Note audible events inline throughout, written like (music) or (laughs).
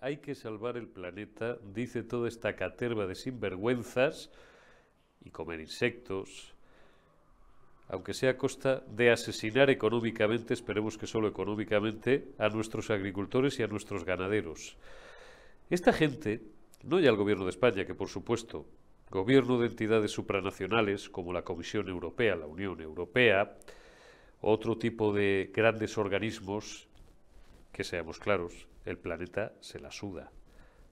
hay que salvar el planeta, dice toda esta caterva de sinvergüenzas y comer insectos, aunque sea a costa de asesinar económicamente, esperemos que solo económicamente, a nuestros agricultores y a nuestros ganaderos. Esta gente, no ya el gobierno de España, que por supuesto, gobierno de entidades supranacionales como la Comisión Europea, la Unión Europea, otro tipo de grandes organismos, que seamos claros, el planeta se la suda.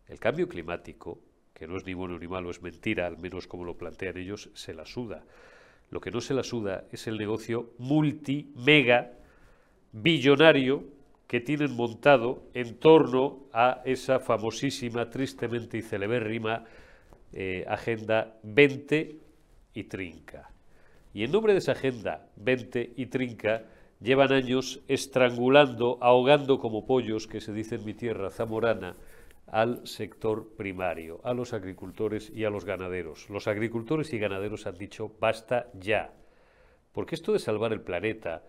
El cambio climático, que no es ni bueno ni malo, es mentira, al menos como lo plantean ellos, se la suda. Lo que no se la suda es el negocio multi, mega, billonario que tienen montado en torno a esa famosísima, tristemente y celebérrima eh, Agenda 20 y Trinca. Y en nombre de esa Agenda 20 y Trinca llevan años estrangulando, ahogando como pollos, que se dice en mi tierra zamorana, al sector primario, a los agricultores y a los ganaderos. Los agricultores y ganaderos han dicho basta ya, porque esto de salvar el planeta,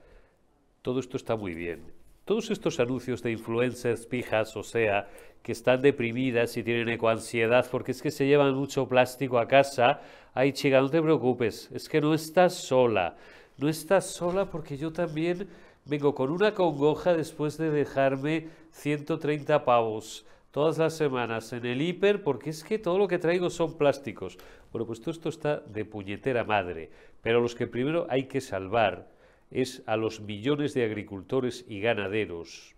todo esto está muy bien. Todos estos anuncios de influencers pijas, o sea, que están deprimidas y tienen ecoansiedad porque es que se llevan mucho plástico a casa, ay chica, no te preocupes, es que no estás sola, no estás sola porque yo también vengo con una congoja después de dejarme 130 pavos todas las semanas en el hiper porque es que todo lo que traigo son plásticos. Bueno, pues todo esto está de puñetera madre, pero los que primero hay que salvar es a los millones de agricultores y ganaderos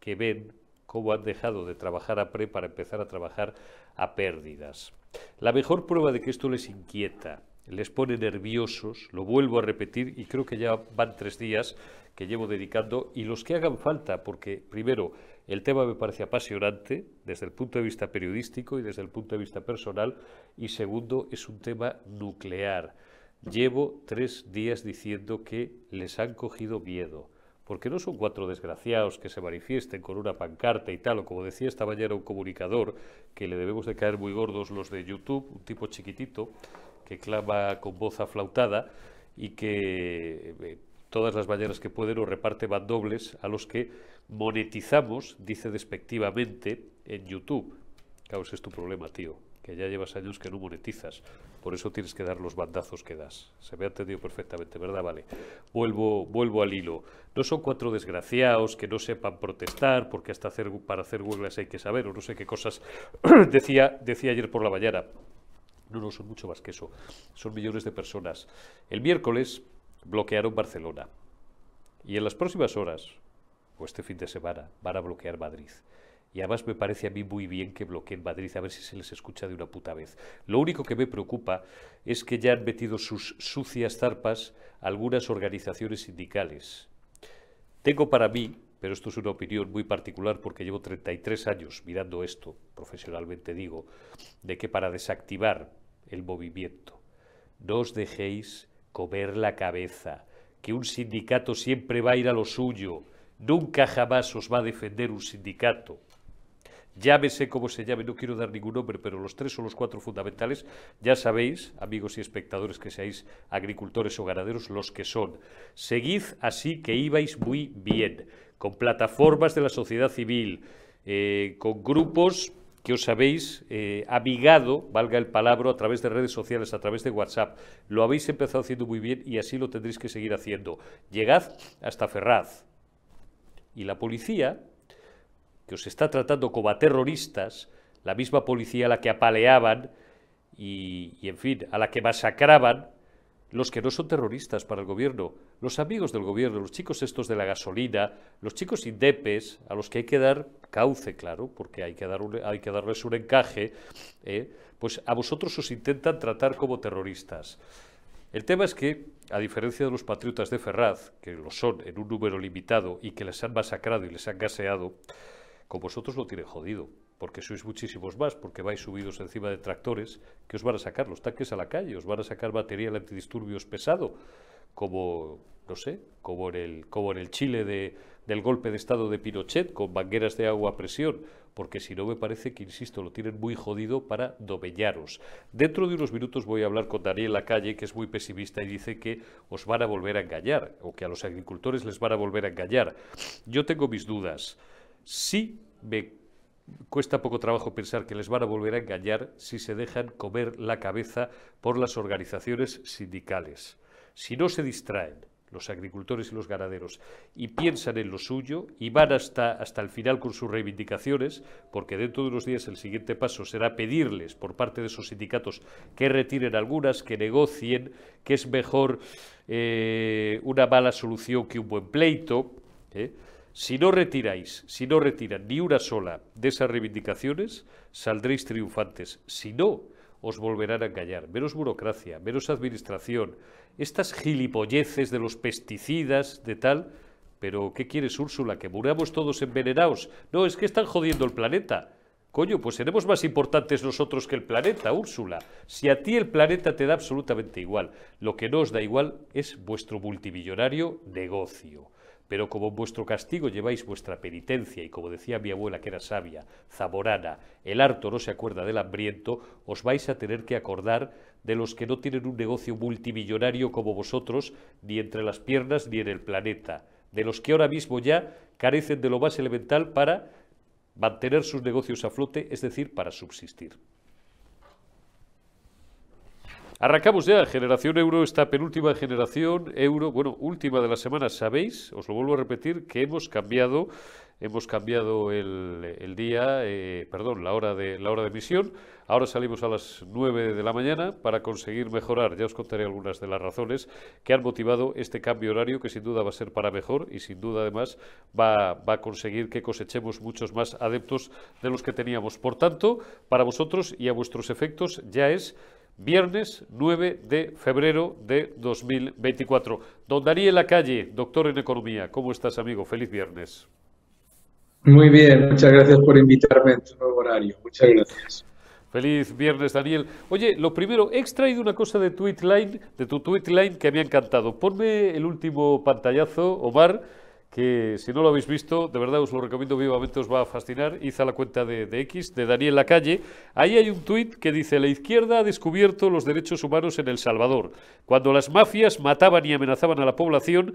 que ven cómo han dejado de trabajar a pre para empezar a trabajar a pérdidas. La mejor prueba de que esto les inquieta, les pone nerviosos, lo vuelvo a repetir y creo que ya van tres días que llevo dedicando y los que hagan falta, porque primero el tema me parece apasionante desde el punto de vista periodístico y desde el punto de vista personal y segundo es un tema nuclear. Llevo tres días diciendo que les han cogido miedo, porque no son cuatro desgraciados que se manifiesten con una pancarta y tal, o como decía esta mañana un comunicador, que le debemos de caer muy gordos los de YouTube, un tipo chiquitito, que clama con voz aflautada y que eh, todas las mañanas que puede nos reparte dobles a los que monetizamos, dice despectivamente, en YouTube. Claro, ese es tu problema, tío, que ya llevas años que no monetizas. Por eso tienes que dar los bandazos que das. Se me ha entendido perfectamente, ¿verdad? Vale. Vuelvo, vuelvo al hilo. No son cuatro desgraciados que no sepan protestar, porque hasta hacer, para hacer huelgas hay que saber, o no sé qué cosas (coughs) decía, decía ayer por la mañana. No, no, son mucho más que eso. Son millones de personas. El miércoles bloquearon Barcelona. Y en las próximas horas, o este fin de semana, van a bloquear Madrid. Y además me parece a mí muy bien que bloqueen Madrid, a ver si se les escucha de una puta vez. Lo único que me preocupa es que ya han metido sus sucias zarpas algunas organizaciones sindicales. Tengo para mí, pero esto es una opinión muy particular porque llevo 33 años mirando esto, profesionalmente digo, de que para desactivar el movimiento no os dejéis comer la cabeza, que un sindicato siempre va a ir a lo suyo, nunca jamás os va a defender un sindicato. Llámese como se llame, no quiero dar ningún nombre, pero los tres o los cuatro fundamentales, ya sabéis, amigos y espectadores que seáis agricultores o ganaderos, los que son. Seguid así que ibais muy bien, con plataformas de la sociedad civil, eh, con grupos que os habéis eh, amigado, valga el palabra, a través de redes sociales, a través de WhatsApp. Lo habéis empezado haciendo muy bien y así lo tendréis que seguir haciendo. Llegad hasta Ferraz. Y la policía, que os está tratando como a terroristas, la misma policía a la que apaleaban y, y en fin, a la que masacraban, los que no son terroristas para el gobierno, los amigos del gobierno, los chicos estos de la gasolina, los chicos indepes, a los que hay que dar cauce, claro, porque hay que, hay que darles un encaje, ¿eh? pues a vosotros os intentan tratar como terroristas. El tema es que, a diferencia de los patriotas de Ferraz, que lo son en un número limitado y que les han masacrado y les han gaseado, con vosotros lo tienen jodido porque sois muchísimos más, porque vais subidos encima de tractores que os van a sacar los tanques a la calle, os van a sacar material antidisturbios pesado, como, no sé, como en el, como en el Chile de, del golpe de Estado de Pinochet, con mangueras de agua a presión, porque si no me parece que, insisto, lo tienen muy jodido para domeñaros. Dentro de unos minutos voy a hablar con Daniel Lacalle, que es muy pesimista y dice que os van a volver a engañar, o que a los agricultores les van a volver a engañar. Yo tengo mis dudas. Sí me cuesta poco trabajo pensar que les van a volver a engañar si se dejan comer la cabeza por las organizaciones sindicales. Si no se distraen, los agricultores y los ganaderos, y piensan en lo suyo y van hasta, hasta el final con sus reivindicaciones, porque dentro de unos días el siguiente paso será pedirles por parte de esos sindicatos que retiren algunas, que negocien, que es mejor eh, una mala solución que un buen pleito. ¿eh? Si no retiráis, si no retiran ni una sola de esas reivindicaciones, saldréis triunfantes. Si no, os volverán a engañar. Menos burocracia, menos administración, estas gilipolleces de los pesticidas, de tal. Pero, ¿qué quieres, Úrsula? ¿Que muramos todos envenenados? No, es que están jodiendo el planeta. Coño, pues seremos más importantes nosotros que el planeta, Úrsula. Si a ti el planeta te da absolutamente igual, lo que no os da igual es vuestro multimillonario negocio. Pero como vuestro castigo lleváis vuestra penitencia, y como decía mi abuela que era sabia, zamorana, el harto no se acuerda del hambriento, os vais a tener que acordar de los que no tienen un negocio multimillonario como vosotros, ni entre las piernas ni en el planeta, de los que ahora mismo ya carecen de lo más elemental para mantener sus negocios a flote, es decir, para subsistir. Arrancamos ya, generación euro, esta penúltima generación euro, bueno, última de la semana, sabéis, os lo vuelvo a repetir, que hemos cambiado, hemos cambiado el, día, eh, perdón, la hora, de, la hora de emisión, ahora salimos a las 9 de la mañana para conseguir mejorar, ya os contaré algunas de las razones que han motivado este cambio horario, que sin duda va a ser para mejor y sin duda además va, va a conseguir que cosechemos muchos más adeptos de los que teníamos. Por tanto, para vosotros y a vuestros efectos ya es viernes 9 de febrero de 2024. Don Daniel Lacalle, doctor en Economía, ¿cómo estás, amigo? Feliz viernes. Muy bien, muchas gracias por invitarme en tu nuevo horario. Muchas gracias. Feliz viernes, Daniel. Oye, lo primero, he extraído una cosa de Tweetline, de tu Tweetline que me ha encantado. Ponme el último pantallazo, Omar que si no lo habéis visto, de verdad os lo recomiendo vivamente, os va a fascinar. Hice la cuenta de, X, de Daniel Lacalle. Ahí hay un tuit que dice, la izquierda ha descubierto los derechos humanos en El Salvador, cuando las mafias mataban y amenazaban a la población,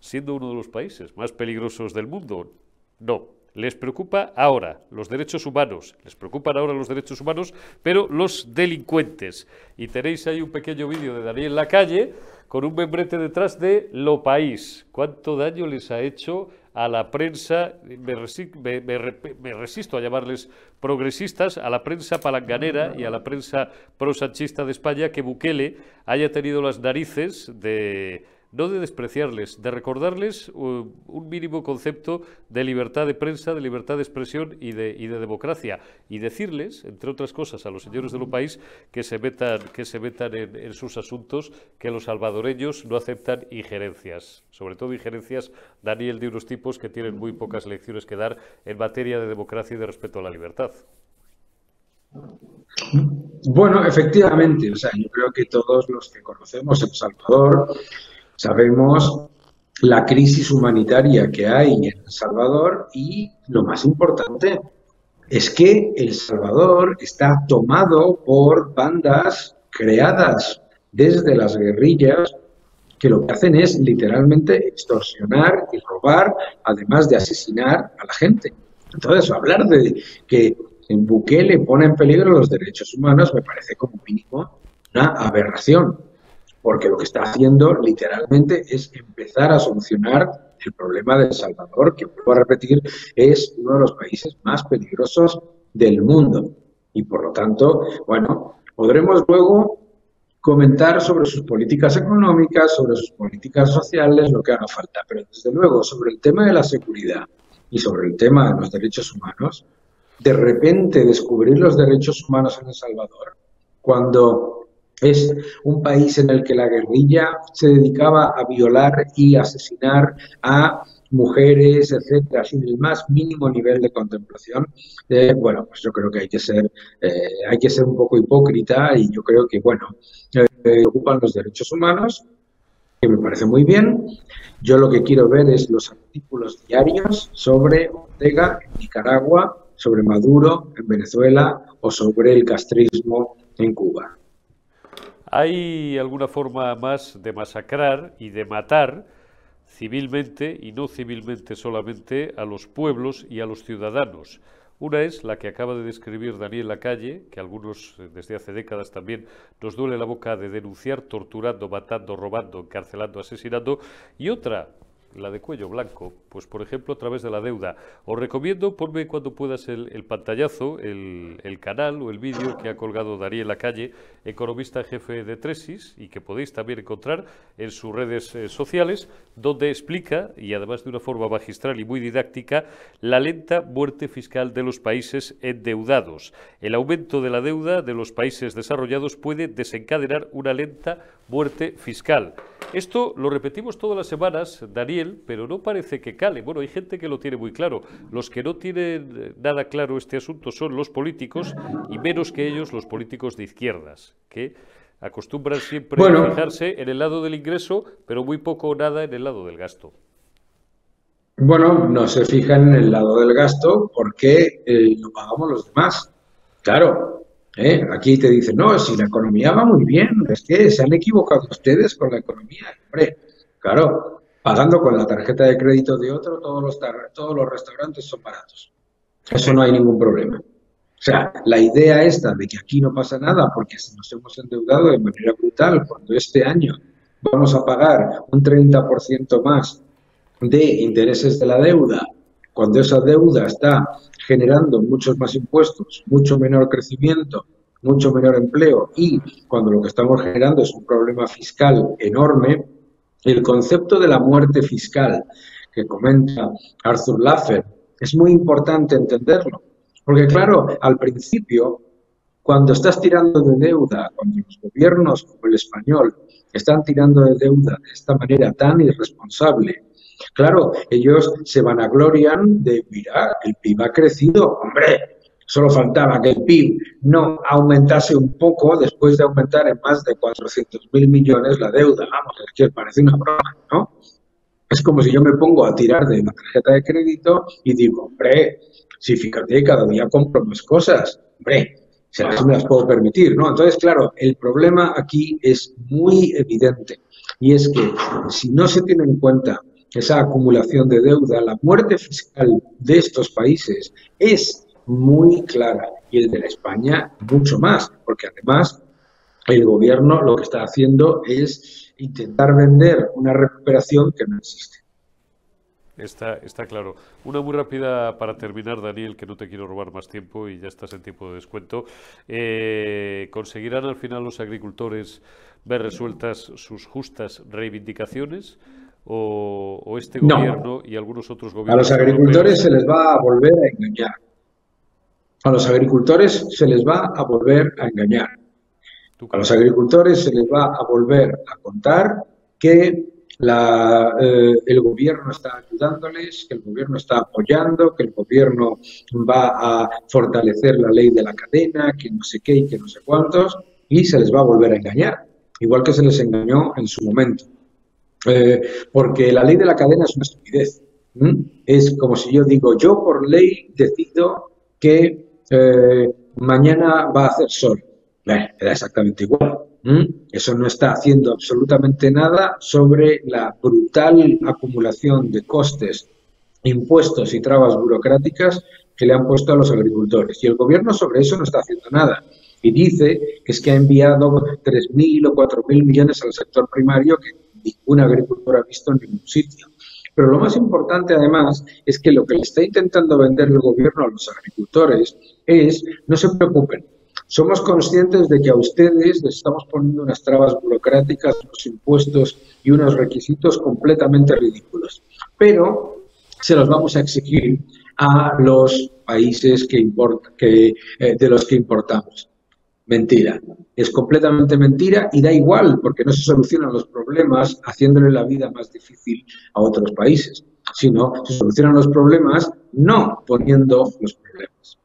siendo uno de los países más peligrosos del mundo. No, les preocupa ahora los derechos humanos, les preocupan ahora los derechos humanos, pero los delincuentes. Y tenéis ahí un pequeño vídeo de Daniel Lacalle con un membrete detrás de Lo País. ¿Cuánto daño les ha hecho a la prensa? Me, resisto a llamarles progresistas, a la prensa palanganera y a la prensa prosanchista de España que Bukele haya tenido las narices de no de despreciarles, de recordarles uh, un mínimo concepto de libertad de prensa, de libertad de expresión y de, democracia. Y decirles, entre otras cosas, a los señores de un país que se metan, que se metan en, sus asuntos, que los salvadoreños no aceptan injerencias, sobre todo injerencias, Daniel, de unos tipos que tienen muy pocas lecciones que dar en materia de democracia y de respeto a la libertad. Bueno, efectivamente, o sea, yo creo que todos los que conocemos El Salvador, Sabemos la crisis humanitaria que hay en El Salvador y lo más importante es que El Salvador está tomado por bandas creadas desde las guerrillas que lo que hacen es literalmente extorsionar y robar, además de asesinar a la gente. Entonces, hablar de que en Bukele pone en peligro los derechos humanos me parece como mínimo una aberración porque lo que está haciendo literalmente es empezar a solucionar el problema de El Salvador, que vuelvo a repetir, es uno de los países más peligrosos del mundo. Y por lo tanto, bueno, podremos luego comentar sobre sus políticas económicas, sobre sus políticas sociales, lo que haga falta. Pero desde luego, sobre el tema de la seguridad y sobre el tema de los derechos humanos, de repente descubrir los derechos humanos en El Salvador, cuando es un país en el que la guerrilla se dedicaba a violar y asesinar a mujeres, etcétera, sin el más mínimo nivel de contemplación. Eh, bueno, pues yo creo que hay que ser, eh, hay que ser un poco hipócrita y yo creo que, bueno, eh, ocupan los derechos humanos, que me parece muy bien. Yo lo que quiero ver es los artículos diarios sobre Ortega en Nicaragua, sobre Maduro en Venezuela o sobre el castrismo en Cuba. ¿Hay alguna forma más de masacrar y de matar civilmente y no civilmente solamente a los pueblos y a los ciudadanos. Una es la que acaba de describir Daniel Lacalle, que algunos eh, desde hace décadas también nos duele la boca de denunciar, torturando, matando, robando, encarcelando, asesinando, y otra la de cuello blanco, pues por ejemplo a través de la deuda. Os recomiendo, ponme cuando puedas el, pantallazo, el, canal o el vídeo que ha colgado Daniel Lacalle, economista jefe de Tresis, y que podéis también encontrar en sus redes eh, sociales, donde explica, y además de una forma magistral y muy didáctica, la lenta muerte fiscal de los países endeudados. El aumento de la deuda de los países desarrollados puede desencadenar una lenta muerte fiscal. Esto lo repetimos todas las semanas, Daniel, pero no parece que cale. Bueno, hay gente que lo tiene muy claro. Los que no tienen nada claro este asunto son los políticos y menos que ellos los políticos de izquierdas, que acostumbran siempre a fijarse en el lado del ingreso, pero muy poco o nada en el lado del gasto. Bueno, no se fijan en el lado del gasto porque eh, lo pagamos los demás. Claro, ¿eh? Aquí te dicen, no, si la economía va muy bien, es que se han equivocado ustedes con la economía. Hombre, claro, pagando con la tarjeta de crédito de otro, todos los, todos los restaurantes son baratos. Eso no hay ningún problema. O sea, la idea esta de que aquí no pasa nada porque nos hemos endeudado de manera brutal cuando este año vamos a pagar un 30% más de intereses de la deuda, cuando esa deuda está generando muchos más impuestos, mucho menor crecimiento, mucho menor empleo y cuando lo que estamos generando es un problema fiscal enorme, el concepto de la muerte fiscal que comenta Arthur Laffer es muy importante entenderlo. Porque claro, al principio, cuando estás tirando de deuda, cuando los gobiernos como el español están tirando de deuda de esta manera tan irresponsable, Claro, ellos se vanaglorian de, mira, el PIB ha crecido, hombre, solo faltaba que el PIB no aumentase un poco después de aumentar en más de 400 mil millones la deuda. Vamos, es que parece una broma, ¿no? Es como si yo me pongo a tirar de la tarjeta de crédito y digo, hombre, si fíjate, cada día compro más cosas, hombre, se las, me las puedo permitir, ¿no? Entonces, claro, el problema aquí es muy evidente y es que si no se tiene en cuenta esa acumulación de deuda, la muerte fiscal de estos países es muy clara y el de la España mucho más, porque además el gobierno lo que está haciendo es intentar vender una recuperación que no existe. Está, está claro. Una muy rápida para terminar, Daniel, que no te quiero robar más tiempo y ya estás en tiempo de descuento. Eh, ¿Conseguirán al final los agricultores ver resueltas sus justas reivindicaciones? o, este gobierno y algunos otros gobiernos. A los agricultores se les va a volver a engañar. A los agricultores se les va a volver a engañar. A los agricultores se les va a volver a contar que la, eh, el gobierno está ayudándoles, que el gobierno está apoyando, que el gobierno va a fortalecer la ley de la cadena, que no sé qué y que no sé cuántos, y se les va a volver a engañar, igual que se les engañó en su momento. Eh, porque la ley de la cadena es una estupidez. Es como si yo digo, yo por ley decido que eh, mañana va a hacer sol. era exactamente igual. Eso no está haciendo absolutamente nada sobre la brutal acumulación de costes, impuestos y trabas burocráticas que le han puesto a los agricultores. Y el gobierno sobre eso no está haciendo nada. Y dice que es que ha enviado 3.000 o 4.000 millones al sector primario que ningún agricultor ha visto en ningún sitio. Pero lo más importante, además, es que lo que le está intentando vender el gobierno a los agricultores es, no se preocupen, somos conscientes de que a ustedes les estamos poniendo unas trabas burocráticas, unos impuestos y unos requisitos completamente ridículos, pero se los vamos a exigir a los países eh, de los que importamos. Mentira. Es completamente mentira y da igual porque no se solucionan los problemas haciéndole la vida más difícil a otros países, sino se solucionan los problemas no poniendo los problemas.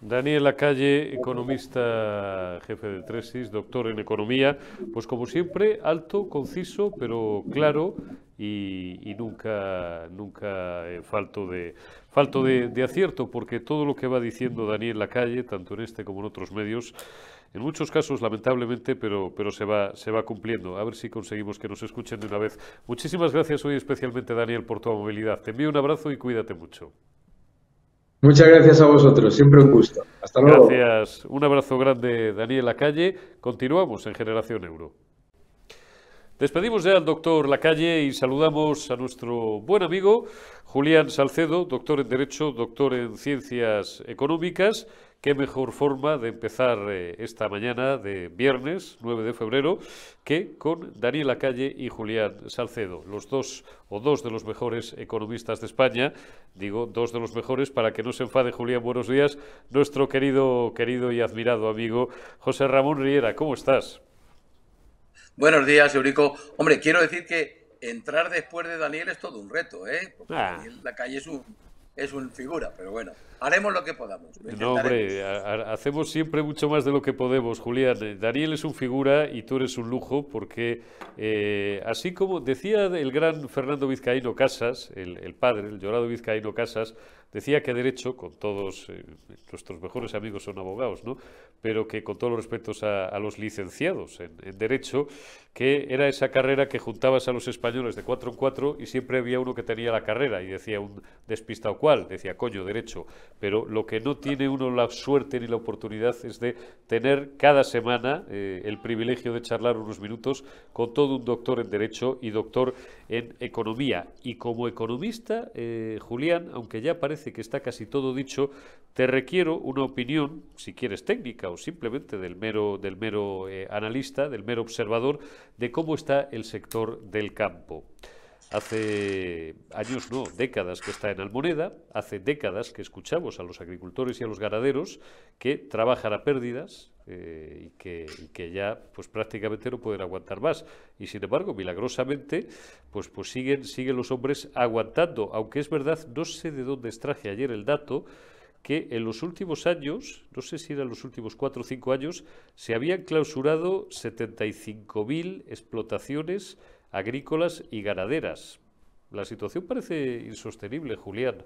Daniel Lacalle, economista, jefe de Tresis, doctor en economía, pues como siempre, alto, conciso, pero claro y, nunca, nunca falto de, falto de, acierto, porque todo lo que va diciendo Daniel Lacalle, tanto en este como en otros medios, en muchos casos, lamentablemente, pero, pero se, va, se va cumpliendo. A ver si conseguimos que nos escuchen de una vez. Muchísimas gracias hoy especialmente, Daniel, por tu movilidad. Te envío un abrazo y cuídate mucho. Muchas gracias a vosotros, siempre un gusto. Hasta luego. Gracias. Un abrazo grande, Daniel Lacalle. Continuamos en Generación Euro. Despedimos ya al doctor Lacalle y saludamos a nuestro buen amigo Julián Salcedo, doctor en Derecho, doctor en Ciencias Económicas. Qué mejor forma de empezar eh, esta mañana de viernes 9 de febrero que con Daniel Lacalle y Julián Salcedo, los dos o dos de los mejores economistas de España. Digo, dos de los mejores para que no se enfade Julián. Buenos días, nuestro querido, querido y admirado amigo José Ramón Riera. ¿Cómo estás? Buenos días, Eurico. Hombre, quiero decir que entrar después de Daniel es todo un reto, ¿eh? Porque ah. Daniel la calle es un, es un figura, pero bueno, haremos lo que podamos. No, hombre, hacemos siempre mucho más de lo que podemos, Julián. Daniel es un figura y tú eres un lujo, porque eh, así como decía el gran Fernando Vizcaíno Casas, el, el padre, el llorado Vizcaíno Casas, Decía que derecho, con todos, eh, nuestros mejores amigos son abogados, ¿no? pero que con todos los respetos a, los licenciados en, derecho, que era esa carrera que juntabas a los españoles de cuatro en cuatro y siempre había uno que tenía la carrera y decía un despistado cual, decía coño, derecho, pero lo que no tiene uno la suerte ni la oportunidad es de tener cada semana eh, el privilegio de charlar unos minutos con todo un doctor en derecho y doctor en economía. Y como economista, eh, Julián, aunque ya parece que está casi todo dicho, te requiero una opinión, si quieres técnica o simplemente del mero, del mero eh, analista, del mero observador, de cómo está el sector del campo. Hace años, no, décadas que está en Almoneda, hace décadas que escuchamos a los agricultores y a los ganaderos que trabajan a pérdidas eh, y, que, que, ya pues prácticamente no pueden aguantar más. Y sin embargo, milagrosamente, pues, pues siguen, siguen los hombres aguantando, aunque es verdad, no sé de dónde extraje ayer el dato, que en los últimos años, no sé si eran los últimos cuatro o cinco años, se habían clausurado 75.000 explotaciones agrícolas y ganaderas. La situación parece insostenible, Julián.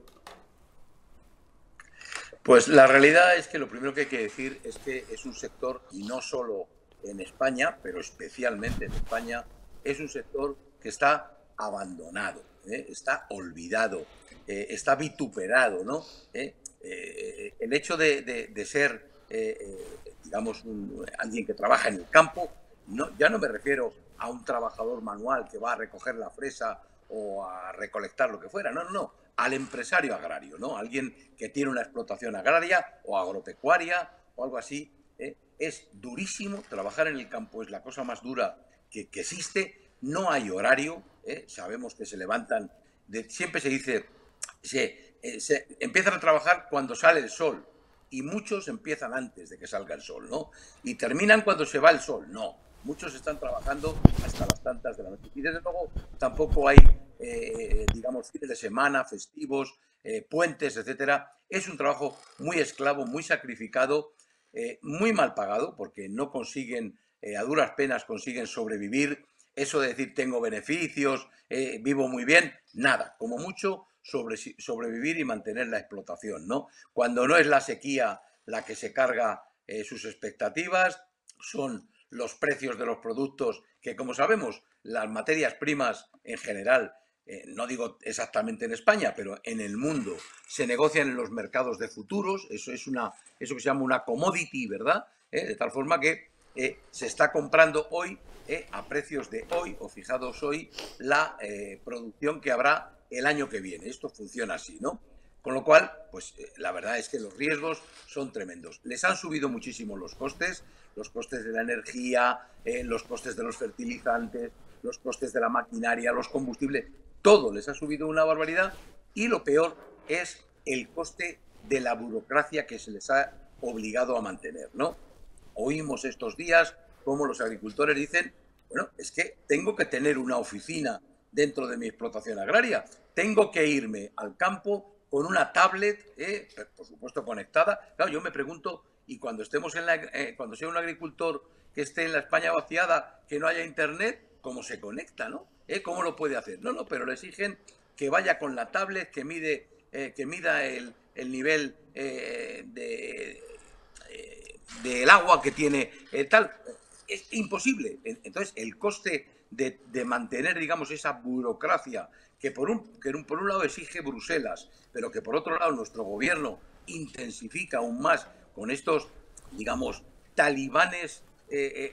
Pues la realidad es que lo primero que hay que decir es que es un sector, y no solo en España, pero especialmente en España, es un sector que está abandonado, ¿eh? está olvidado, eh, está vituperado, ¿no? ¿Eh? el hecho de, ser, digamos, alguien que trabaja en el campo, no, ya no me refiero a un trabajador manual que va a recoger la fresa o a recolectar lo que fuera, no, no, no, al empresario agrario, ¿no? Alguien que tiene una explotación agraria o agropecuaria o algo así. ¿eh? Es durísimo trabajar en el campo, es la cosa más dura que, existe. No hay horario, ¿eh? sabemos que se levantan, siempre se dice, se, eh, se empiezan a trabajar cuando sale el sol y muchos empiezan antes de que salga el sol, ¿no? Y terminan cuando se va el sol, no muchos están trabajando hasta las tantas de la noche. Y desde luego tampoco hay, eh, digamos, fines de semana, festivos, eh, puentes, etcétera. Es un trabajo muy esclavo, muy sacrificado, eh, muy mal pagado, porque no consiguen, a duras penas consiguen sobrevivir. Eso de decir tengo beneficios, vivo muy bien, nada, como mucho sobre, sobrevivir y mantener la explotación, ¿no? Cuando no es la sequía la que se carga sus expectativas, son los precios de los productos, que como sabemos, las materias primas en general, eh, no digo exactamente en España, pero en el mundo, se negocian en los mercados de futuros, eso es una, eso que se llama una commodity, ¿verdad? Eh, de tal forma que eh, se está comprando hoy a precios de hoy o fijados hoy la producción que habrá el año que viene. Esto funciona así, ¿no? Con lo cual, pues la verdad es que los riesgos son tremendos. Les han subido muchísimo los costes, los costes de la energía, eh, los costes de los fertilizantes, los costes de la maquinaria, los combustibles, todo les ha subido una barbaridad y lo peor es el coste de la burocracia que se les ha obligado a mantener, ¿no? Oímos estos días cómo los agricultores dicen, bueno, es que tengo que tener una oficina dentro de mi explotación agraria, tengo que irme al campo con una tablet, eh, por supuesto conectada. Claro, yo me pregunto y cuando estemos en la, eh, cuando sea un agricultor que esté en la España vaciada, que no haya internet, ¿cómo se conecta, no? ¿Eh? ¿Cómo lo puede hacer? No, no, pero le exigen que vaya con la tablet, que mide que mida el, nivel de, del agua que tiene tal. Es imposible. Entonces, el coste de, mantener, digamos, esa burocracia que por un, que por un lado exige Bruselas, pero que por otro lado nuestro gobierno intensifica aún más con estos, digamos, talibanes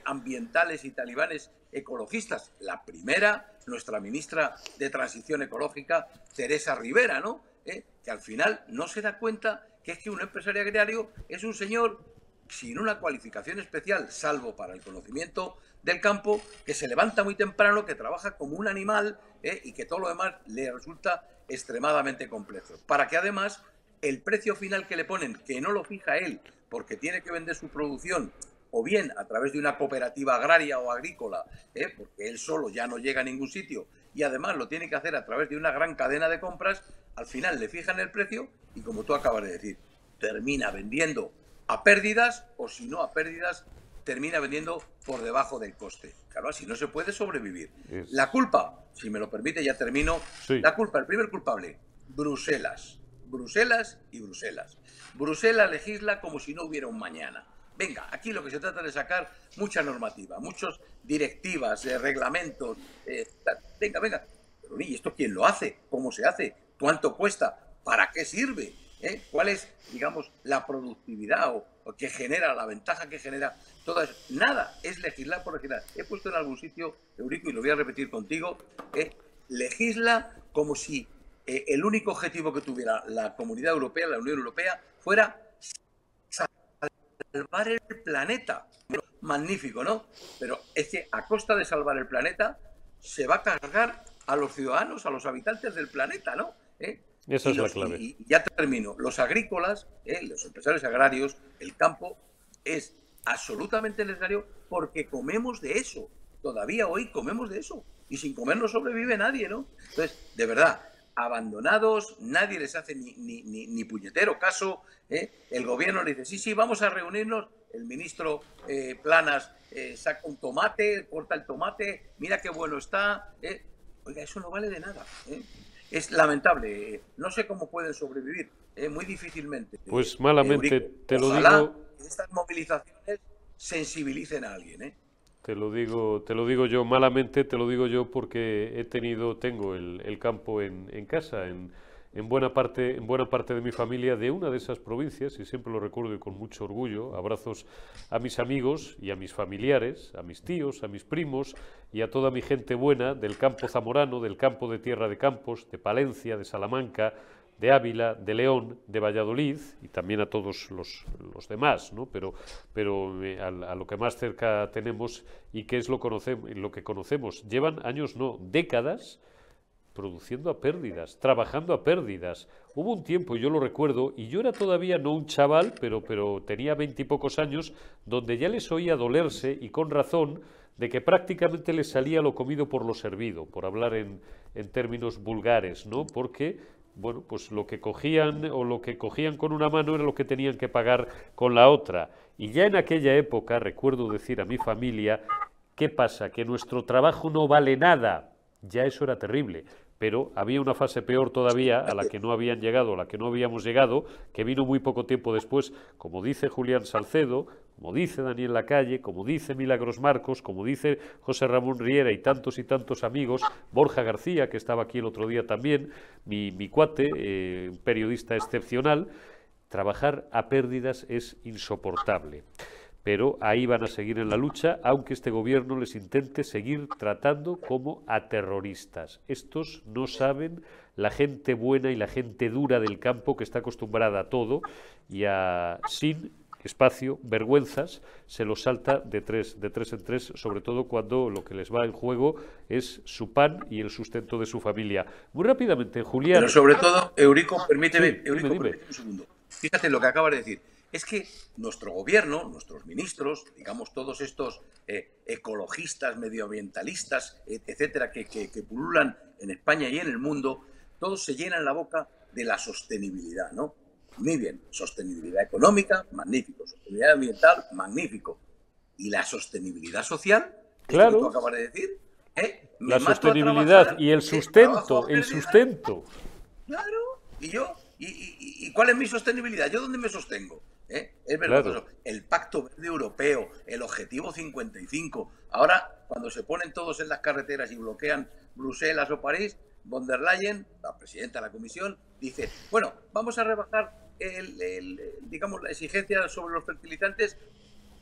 ambientales y talibanes ecologistas. La primera, nuestra ministra de Transición Ecológica, Teresa Rivera, ¿no? ¿Eh? Que al final no se da cuenta que es que un empresario agrario es un señor sin una cualificación especial, salvo para el conocimiento del campo, que se levanta muy temprano, que trabaja como un animal ¿eh? y que todo lo demás le resulta extremadamente complejo. Para que además el precio final que le ponen, que no lo fija él, porque tiene que vender su producción o bien a través de una cooperativa agraria o agrícola, ¿eh? porque él solo ya no llega a ningún sitio y además lo tiene que hacer a través de una gran cadena de compras, al final le fijan el precio y como tú acabas de decir, termina vendiendo a pérdidas o si no a pérdidas, termina vendiendo por debajo del coste. Claro, así no se puede sobrevivir. La culpa, si me lo permite, ya termino. La culpa, el primer culpable, Bruselas. Bruselas y Bruselas. Bruselas legisla como si no hubiera un mañana. Venga, aquí lo que se trata de sacar mucha normativa, muchas directivas, eh, reglamentos. Eh, venga, venga. Pero, ¿y esto quién lo hace? ¿Cómo se hace? ¿Cuánto cuesta? ¿Para qué sirve? ¿Eh? ¿Cuál es, digamos, la productividad o, que genera, la ventaja que genera? Todo eso. Nada, es legislar por legislar. He puesto en algún sitio, Eurico, y lo voy a repetir contigo, legisla como si el único objetivo que tuviera la Comunidad Europea, la Unión Europea, fuera salvar el planeta. magnífico, ¿no? Pero es que a costa de salvar el planeta se va a cargar a los ciudadanos, a los habitantes del planeta, ¿no? ¿Eh? Esa es la clave. Y, ya termino. Los agrícolas, ¿eh? los empresarios agrarios, el campo, es absolutamente necesario porque comemos de eso. Todavía hoy comemos de eso. Y sin comer no sobrevive nadie, ¿no? Entonces, de verdad, abandonados, nadie les hace ni, ni, ni, puñetero caso. ¿eh? El gobierno le dice, sí, sí, vamos a reunirnos. El ministro eh, Planas eh, saca un tomate, corta el tomate, mira qué bueno está. Oiga, eso no vale de nada. Es lamentable. No sé cómo pueden sobrevivir, muy difícilmente. Pues malamente, te lo digo. estas movilizaciones sensibilicen a alguien. ¿eh? Te lo digo, te lo digo yo malamente, te lo digo yo porque he tenido, tengo el, campo en, casa, en, en, buena parte, en buena parte de mi familia de una de esas provincias, y siempre lo recuerdo y con mucho orgullo. Abrazos a mis amigos y a mis familiares, a mis tíos, a mis primos y a toda mi gente buena del campo zamorano, del campo de Tierra de Campos, de Palencia, de Salamanca, de Ávila, de León, de Valladolid y también a todos los, demás, ¿no? pero, pero eh, a, lo que más cerca tenemos y que es lo, lo que conocemos. Llevan años, no, décadas produciendo a pérdidas, trabajando a pérdidas. Hubo un tiempo, yo lo recuerdo, y yo era todavía no un chaval, pero, pero tenía veintipocos años, donde ya les oía dolerse, y con razón, de que prácticamente les salía lo comido por lo servido, por hablar en, en términos vulgares, ¿no? Porque bueno, pues lo que cogían o lo que cogían con una mano era lo que tenían que pagar con la otra. Y ya en aquella época recuerdo decir a mi familia, ¿qué pasa? Que nuestro trabajo no vale nada. Ya eso era terrible pero había una fase peor todavía a la que no habían llegado, a la que no habíamos llegado, que vino muy poco tiempo después, como dice Julián Salcedo, como dice Daniel Lacalle, como dice Milagros Marcos, como dice José Ramón Riera y tantos y tantos amigos, Borja García, que estaba aquí el otro día también, mi, cuate, eh, periodista excepcional, trabajar a pérdidas es insoportable pero ahí van a seguir en la lucha, aunque este gobierno les intente seguir tratando como a terroristas. Estos no saben la gente buena y la gente dura del campo que está acostumbrada a todo y a sin espacio, vergüenzas, se los salta de tres, de tres en tres, sobre todo cuando lo que les va en juego es su pan y el sustento de su familia. Muy rápidamente, Julián. Pero sobre todo, Eurico, permíteme, Eurico, un segundo. Fíjate lo que acabas de decir es que nuestro gobierno, nuestros ministros, digamos todos estos eh, ecologistas, medioambientalistas, etcétera, que, pululan en España y en el mundo, todos se llenan la boca de la sostenibilidad, ¿no? Muy bien, sostenibilidad económica, magnífico, sostenibilidad ambiental, magnífico. ¿Y la sostenibilidad social? Claro. Que tú acabas de decir. ¿eh? La sostenibilidad y el sustento, el sustento. Claro, y yo ¿Y, cuál es mi sostenibilidad? ¿Yo dónde me sostengo? ¿Eh? Es verdad. El Pacto Verde Europeo, el Objetivo 55. Ahora, cuando se ponen todos en las carreteras y bloquean Bruselas o París, von der Leyen, la presidenta de la Comisión, dice, bueno, vamos a rebajar el, digamos, la exigencia sobre los fertilizantes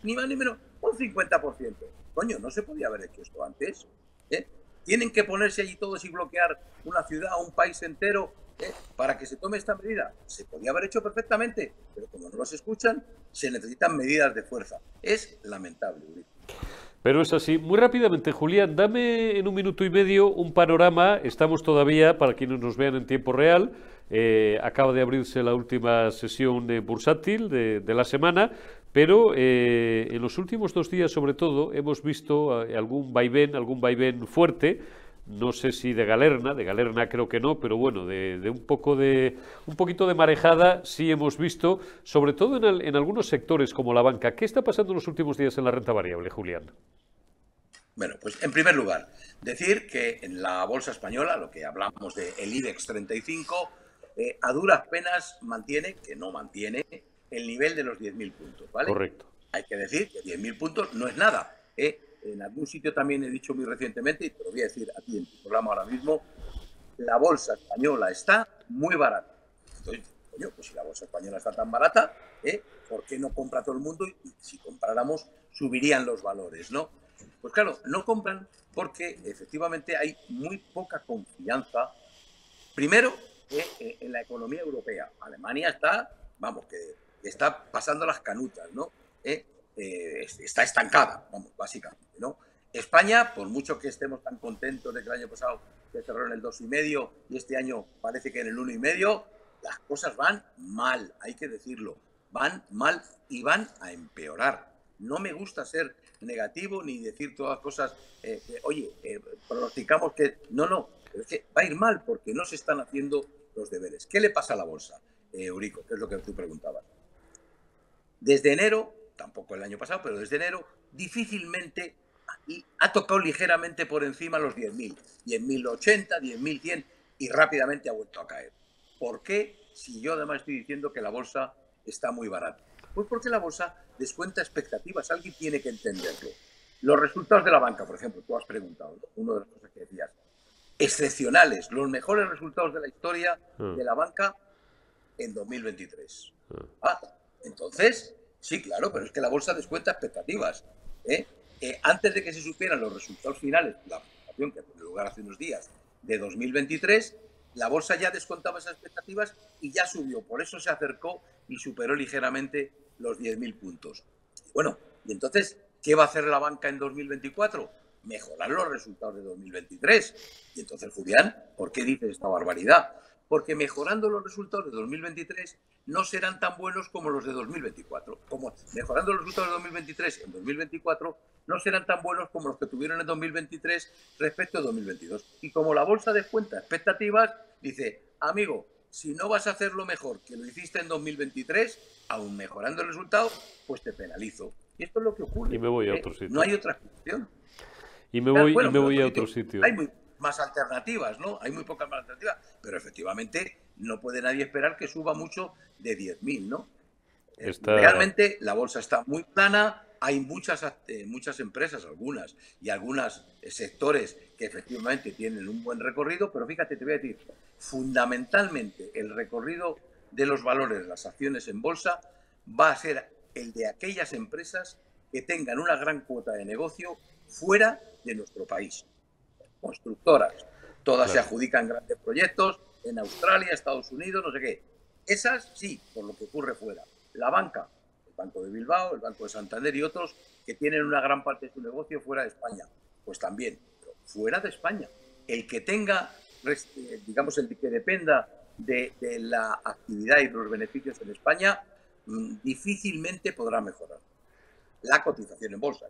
ni más ni menos un 50%. Coño, no se podía haber hecho esto antes. ¿eh? Tienen que ponerse allí todos y bloquear una ciudad, un país entero, ¿eh? para que se tome esta medida. Se podía haber hecho perfectamente, pero como no los escuchan, se necesitan medidas de fuerza. Es lamentable. Pero es así. Muy rápidamente, Julián, dame en un minuto y medio un panorama. Estamos todavía, para quienes nos vean en tiempo real, eh, acaba de abrirse la última sesión bursátil de, la semana, pero eh, en los últimos dos días, sobre todo, hemos visto eh, algún vaivén, algún vaivén fuerte. No sé si de galerna, de galerna creo que no, pero bueno, de, un poco de un poquito de marejada sí hemos visto, sobre todo en, en algunos sectores como la banca. ¿Qué está pasando en los últimos días en la renta variable, Julián? Bueno, pues en primer lugar, decir que en la bolsa española, lo que hablamos del el IBEX 35, eh, a duras penas mantiene, que no mantiene, el nivel de los 10.000 puntos, ¿vale? Correcto. Hay que decir que 10.000 puntos no es nada. ¿eh? En algún sitio también he dicho muy recientemente, y te lo voy a decir a ti en tu programa ahora mismo, la bolsa española está muy barata. Entonces, coño, pues si la bolsa española está tan barata, ¿eh? ¿por qué no compra todo el mundo? Y si compráramos, subirían los valores, ¿no? Pues claro, no compran porque efectivamente hay muy poca confianza. Primero, eh, en la economía europea. Alemania está, vamos, que está pasando las canutas, ¿no? Eh, eh, está estancada, vamos, básicamente. España, por mucho que estemos tan contentos de que el año pasado se cerró en el 2,5 y este año parece que en el 1,5, las cosas van mal, hay que decirlo, van mal y van a empeorar. No me gusta ser negativo ni decir todas las cosas, oye, pronosticamos que... No, no, es que va a ir mal porque no se están haciendo los deberes. ¿Qué le pasa a la bolsa, eh, Eurico? Que es lo que tú preguntabas. Desde enero, tampoco el año pasado, pero desde enero, difícilmente ha tocado ligeramente por encima los 10.000, 10.080, 10.100 y rápidamente ha vuelto a caer. ¿Por qué? Si yo además estoy diciendo que la bolsa está muy barata. Pues porque la bolsa descuenta expectativas, alguien tiene que entenderlo. Los resultados de la banca, por ejemplo, tú has preguntado, una de las cosas que decías, excepcionales, los mejores resultados de la historia hmm. de la banca en 2023. Hmm. Ah, entonces, sí, claro, pero es que la bolsa descuenta expectativas. ¿eh? Eh, antes de que se supieran los resultados finales, la presentación que tuvo lugar hace unos días de 2023, la bolsa ya descontaba esas expectativas y ya subió. Por eso se acercó y superó ligeramente los 10.000 puntos. Bueno, y entonces, ¿qué va a hacer la banca en 2024? mejorar los resultados de 2023. Y entonces, Julián, ¿por qué dices esta barbaridad? Porque mejorando los resultados de 2023 no serán tan buenos como los de 2024. Como mejorando los resultados de 2023 en 2024 no serán tan buenos como los que tuvieron en 2023 respecto a 2022. Y como la bolsa descuenta expectativas, dice, amigo, si no vas a hacer lo mejor que lo hiciste en 2023, aún mejorando el resultado, pues te penalizo. Y esto es lo que ocurre. Y me voy a otro sitio. No hay otra cuestión. Y me voy, y me voy a otro sitio. Hay muy, más alternativas, ¿no? Hay muy pocas más alternativas, pero efectivamente no puede nadie esperar que suba mucho de 10.000, ¿no? Eh, realmente la bolsa está muy plana, hay muchas, eh, muchas empresas, algunas, y algunos eh, sectores que efectivamente tienen un buen recorrido, pero fíjate, te voy a decir, fundamentalmente el recorrido de los valores, las acciones en bolsa, va a ser el de aquellas empresas que tengan una gran cuota de negocio fuera de nuestro país. Constructoras, todas se adjudican grandes proyectos en Australia, Estados Unidos, no sé qué. Esas sí, por lo que ocurre fuera. La banca, el Banco de Bilbao, el Banco de Santander y otros que tienen una gran parte de su negocio fuera de España, pues también, pero fuera de España. El que tenga, eh, digamos, el que dependa de, la actividad y los beneficios en España, mm, difícilmente podrá mejorar la cotización en bolsa.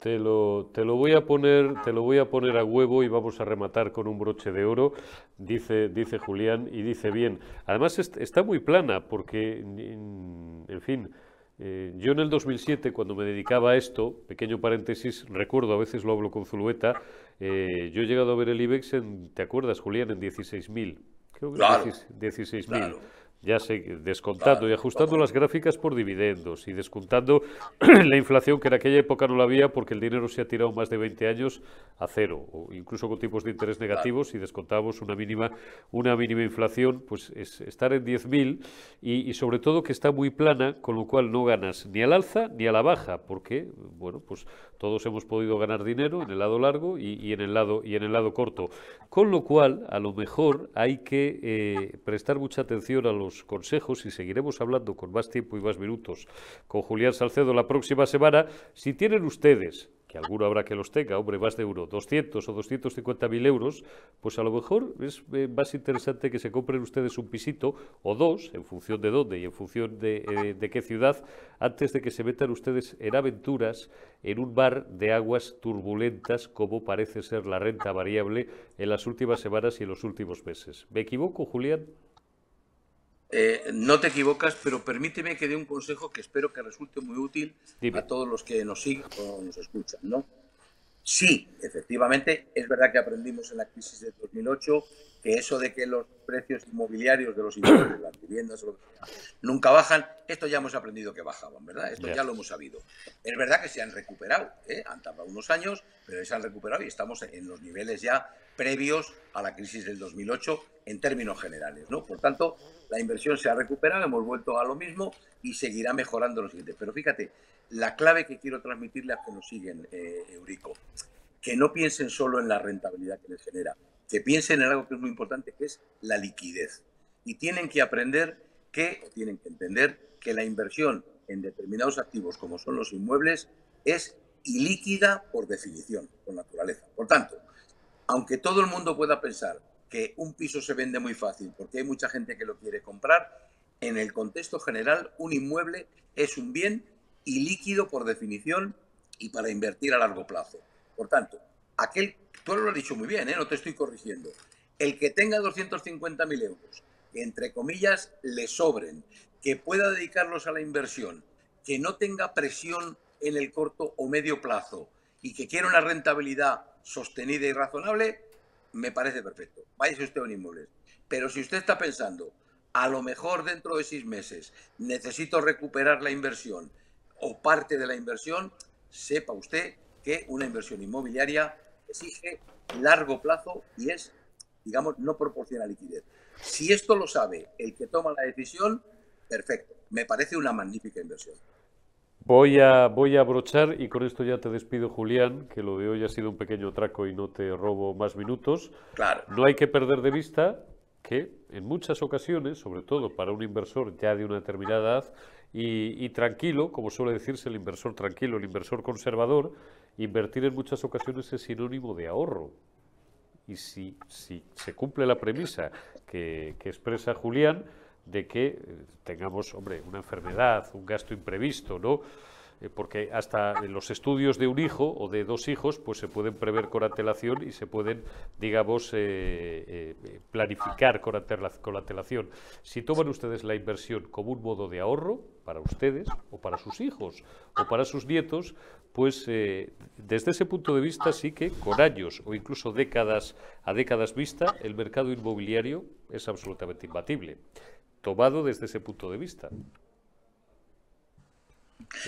Te lo, te lo voy a poner, te lo voy a poner a huevo y vamos a rematar con un broche de oro, dice, dice Julián, y dice bien. Además está muy plana, porque, en fin, eh, yo en el 2007, cuando me dedicaba a esto, pequeño paréntesis, recuerdo, a veces lo hablo con Zulueta, eh, yo he llegado a ver el IBEX en, ¿te acuerdas, Julián? En 16.000. Creo que claro, 16.000. ya sé, descontando y ajustando las gráficas por dividendos y descontando (clears throat) la inflación que en aquella época no la había porque el dinero se ha tirado más de 20 años a cero, o incluso con tipos de interés negativos y descontamos una mínima, una mínima inflación, pues es estar en 10.000 y, y sobre todo que está muy plana, con lo cual no ganas ni al alza ni a la baja, porque, bueno, pues todos hemos podido ganar dinero en el lado largo y, en, el lado, y en el lado corto. Con lo cual, a lo mejor hay que eh, prestar mucha atención a los consejos y seguiremos hablando con más tiempo y más minutos con Julián Salcedo la próxima semana. Si tienen ustedes que alguno habrá que los tenga, hombre, más de uno, 200 o 250 mil euros, pues a lo mejor es eh, más interesante que se compren ustedes un pisito o dos, en función de dónde y en función de, eh, de qué ciudad, antes de que se metan ustedes en aventuras en un bar de aguas turbulentas, como parece ser la renta variable en las últimas semanas y en los últimos meses. ¿Me equivoco, Julián? Eh, no te equivocas, pero permíteme que dé un consejo que espero que resulte muy útil a todos los que nos siguen o nos escuchan, ¿no? Sí, efectivamente, es verdad que aprendimos en la crisis de 2008 que eso de que los precios inmobiliarios de los inmuebles, las viviendas, nunca bajan, esto ya hemos aprendido que bajaban, ¿verdad? Esto ya lo hemos sabido. Es verdad que se han recuperado, ¿eh? han tardado unos años, pero se han recuperado y estamos en los niveles ya previos a la crisis del 2008 en términos generales, ¿no? Por tanto, la inversión se ha recuperado, hemos vuelto a lo mismo y seguirá mejorando lo siguiente. Pero fíjate, la clave que quiero transmitirle a que nos siguen, eh, Eurico, que no piensen solo en la rentabilidad que les genera, que piensen en algo que es muy importante, que es la liquidez. Y tienen que aprender que, o tienen que entender, que la inversión en determinados activos, como son los inmuebles, es ilíquida por definición, por naturaleza. Por tanto, aunque todo el mundo pueda pensar que un piso se vende muy fácil porque hay mucha gente que lo quiere comprar, en el contexto general un inmueble es un bien ilíquido por definición y para invertir a largo plazo. Por tanto, aquel, tú lo has dicho muy bien, ¿eh? no te estoy corrigiendo, el que tenga 250.000 euros, que entre comillas le sobren, que pueda dedicarlos a la inversión, que no tenga presión en el corto o medio plazo y que quiera una rentabilidad sostenida y razonable, me parece perfecto. Váyase usted a un. Pero si usted está pensando, a lo mejor dentro de seis meses necesito recuperar la inversión o parte de la inversión, sepa usted que una inversión inmobiliaria exige largo plazo y es, digamos, no proporciona liquidez. Si esto lo sabe el que toma la decisión, perfecto. Me parece una magnífica inversión. Voy a, voy a abrochar y con esto ya te despido, Julián, que lo de hoy ha sido un pequeño traco y no te robo más minutos. Claro. No hay que perder de vista que en muchas ocasiones, sobre todo para un inversor ya de una determinada edad y, y, tranquilo, como suele decirse el inversor tranquilo, el inversor conservador, invertir en muchas ocasiones es sinónimo de ahorro. Y si, si se cumple la premisa que, que expresa Julián, de que eh, tengamos, hombre, una enfermedad, un gasto imprevisto, ¿no? Eh, porque hasta en los estudios de un hijo o de dos hijos, pues se pueden prever con antelación y se pueden, digamos, eh, planificar con, antelación. Si toman ustedes la inversión como un modo de ahorro para ustedes o para sus hijos o para sus nietos, pues desde ese punto de vista sí que con años o incluso décadas a décadas vista, el mercado inmobiliario es absolutamente imbatible tomado desde ese punto de vista.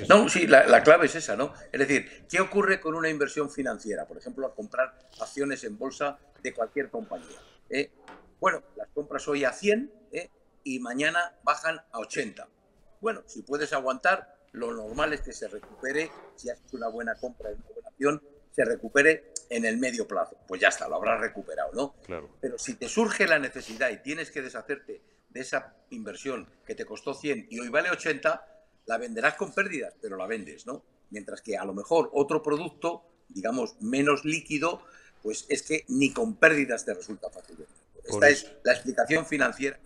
No, sí, la, clave es esa, ¿no? Es decir, ¿qué ocurre con una inversión financiera? Por ejemplo, a comprar acciones en bolsa de cualquier compañía. ¿eh? Bueno, las compras hoy a 100 ¿eh? y mañana bajan a 80. Bueno, si puedes aguantar, lo normal es que se recupere, si has hecho una buena compra en una buena acción, se recupere en el medio plazo. Pues ya está, lo habrás recuperado, ¿no? Claro. Pero si te surge la necesidad y tienes que deshacerte de esa inversión que te costó 100 y hoy vale 80, la venderás con pérdidas, pero la vendes, ¿no? Mientras que a lo mejor otro producto, digamos, menos líquido, pues es que ni con pérdidas te resulta fácil. Esta es la explicación financiera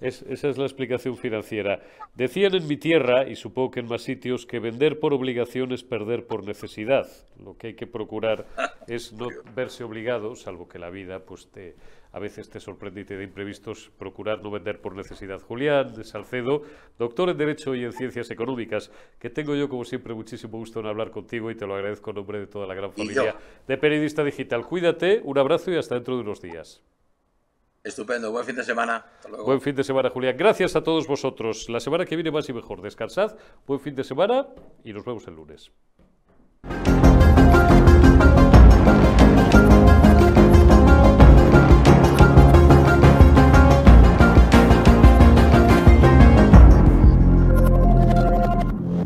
esa es la explicación financiera. Decían en mi tierra, y supongo que en más sitios, que vender por obligación es perder por necesidad. Lo que hay que procurar (laughs) es no verse obligado, salvo que la vida pues te, a veces te sorprende y te da imprevistos, procurar no vender por necesidad. Julián de Salcedo, doctor en Derecho y en Ciencias Económicas, que tengo yo, como siempre, muchísimo gusto en hablar contigo y te lo agradezco en nombre de toda la gran familia de Periodista Digital. Cuídate, un abrazo y hasta dentro de unos días. Estupendo, buen fin de semana. Hasta luego. Buen fin de semana, Julián. Gracias a todos vosotros. La semana que viene más y mejor. Descansad, buen fin de semana y nos vemos el lunes.